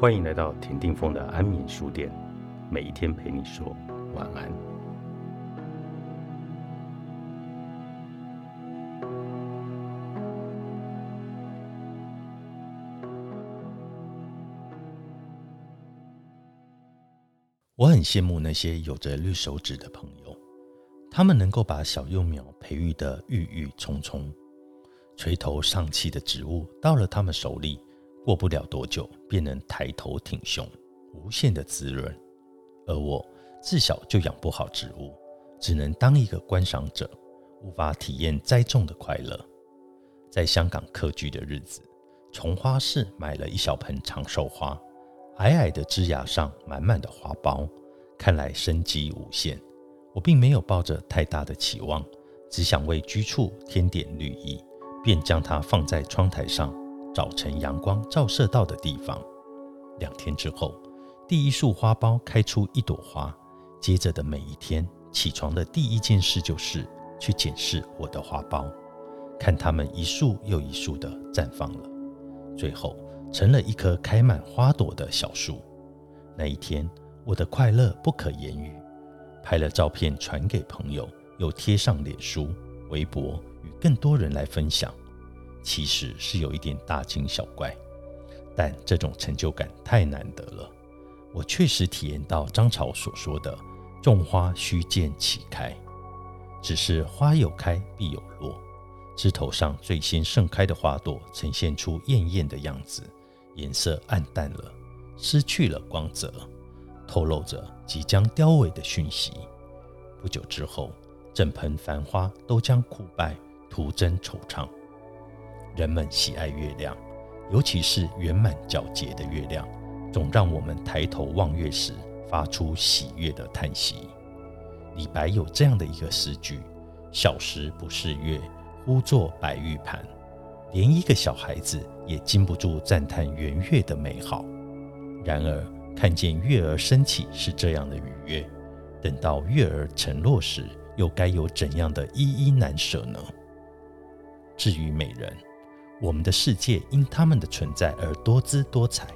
欢迎来到田定峰的安眠书店，每一天陪你说晚安。我很羡慕那些有着绿手指的朋友，他们能够把小幼苗培育得郁郁葱葱，垂头丧气的植物到了他们手里，过不了多久便能抬头挺胸，无限的滋润。而我自小就养不好植物，只能当一个观赏者，无法体验栽种的快乐。在香港客居的日子，从花市买了一小盆长寿花。矮矮的枝芽上满满的花苞，看来生机无限。我并没有抱着太大的期望，只想为居处添点绿意，便将它放在窗台上，早晨阳光照射到的地方。两天之后，第一束花苞开出一朵花。接着的每一天，起床的第一件事就是去检视我的花苞，看它们一束又一束的绽放了。最后。成了一棵开满花朵的小树。那一天，我的快乐不可言喻。拍了照片传给朋友，又贴上脸书、微博，与更多人来分享。其实是有一点大惊小怪，但这种成就感太难得了。我确实体验到张潮所说的“种花须见其开”，只是花有开必有落。枝头上最先盛开的花朵，呈现出艳艳的样子。颜色暗淡了，失去了光泽，透露着即将凋萎的讯息。不久之后，整盆繁花都将枯败，徒增惆怅。人们喜爱月亮，尤其是圆满皎洁的月亮，总让我们抬头望月时发出喜悦的叹息。李白有这样的一个诗句：“小时不识月，呼作白玉盘。”连一个小孩子也禁不住赞叹圆月的美好。然而，看见月儿升起是这样的愉悦，等到月儿沉落时，又该有怎样的依依难舍呢？至于美人，我们的世界因他们的存在而多姿多彩，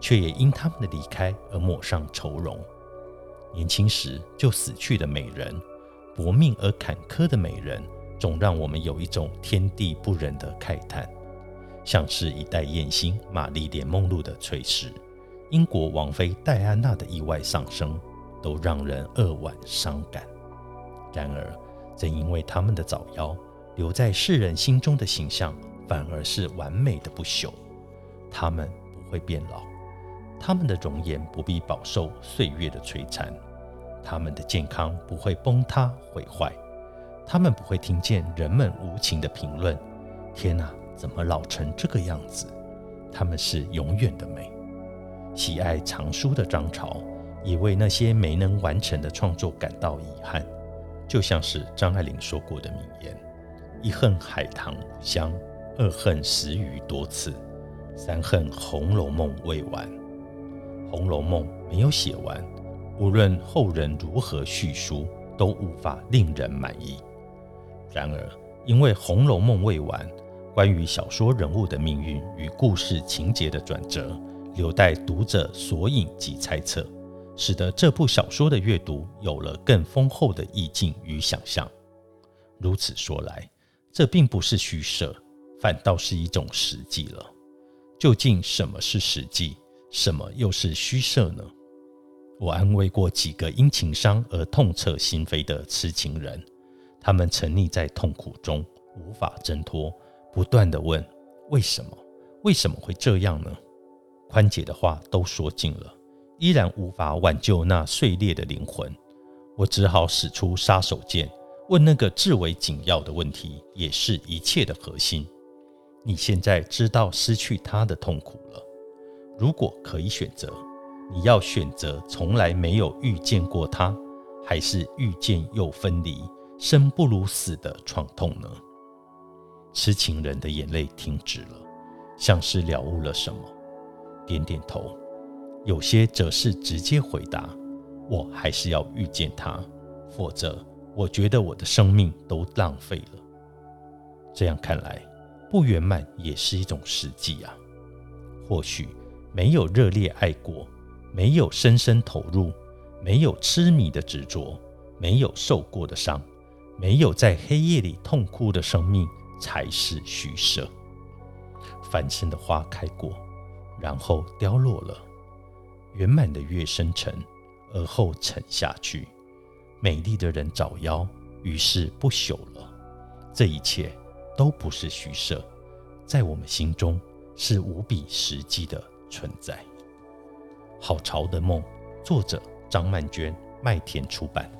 却也因他们的离开而抹上愁容。年轻时就死去的美人，薄命而坎坷的美人。总让我们有一种天地不仁的慨叹，像是一代艳星玛丽莲梦露的垂逝，英国王妃戴安娜的意外丧生，都让人扼腕伤感。然而，正因为他们的早夭，留在世人心中的形象反而是完美的不朽。他们不会变老，他们的容颜不必饱受岁月的摧残，他们的健康不会崩塌毁坏。他们不会听见人们无情的评论。天哪，怎么老成这个样子？他们是永远的美。喜爱藏书的张潮也为那些没能完成的创作感到遗憾。就像是张爱玲说过的名言：“一恨海棠无香，二恨十余多次，三恨《红楼梦》未完。”《红楼梦》没有写完，无论后人如何叙述，都无法令人满意。然而，因为《红楼梦》未完，关于小说人物的命运与故事情节的转折，留待读者索引及猜测，使得这部小说的阅读有了更丰厚的意境与想象。如此说来，这并不是虚设，反倒是一种实际了。究竟什么是实际，什么又是虚设呢？我安慰过几个因情伤而痛彻心扉的痴情人。他们沉溺在痛苦中，无法挣脱，不断的问：为什么？为什么会这样呢？宽姐的话都说尽了，依然无法挽救那碎裂的灵魂。我只好使出杀手锏，问那个至为紧要的问题，也是一切的核心：你现在知道失去他的痛苦了？如果可以选择，你要选择从来没有遇见过他，还是遇见又分离？生不如死的创痛呢？痴情人的眼泪停止了，像是了悟了什么，点点头。有些则是直接回答：“我还是要遇见他，否则我觉得我的生命都浪费了。”这样看来，不圆满也是一种实际啊。或许没有热烈爱过，没有深深投入，没有痴迷的执着，没有受过的伤，没有在黑夜里痛哭的生命，才是虚设。繁盛的花开过，然后凋落了；圆满的月生成，而后沉下去。美丽的人早夭，于是不朽了。这一切都不是虚设，在我们心中是无比实际的存在。好潮的梦，作者张曼娟，麦田出版。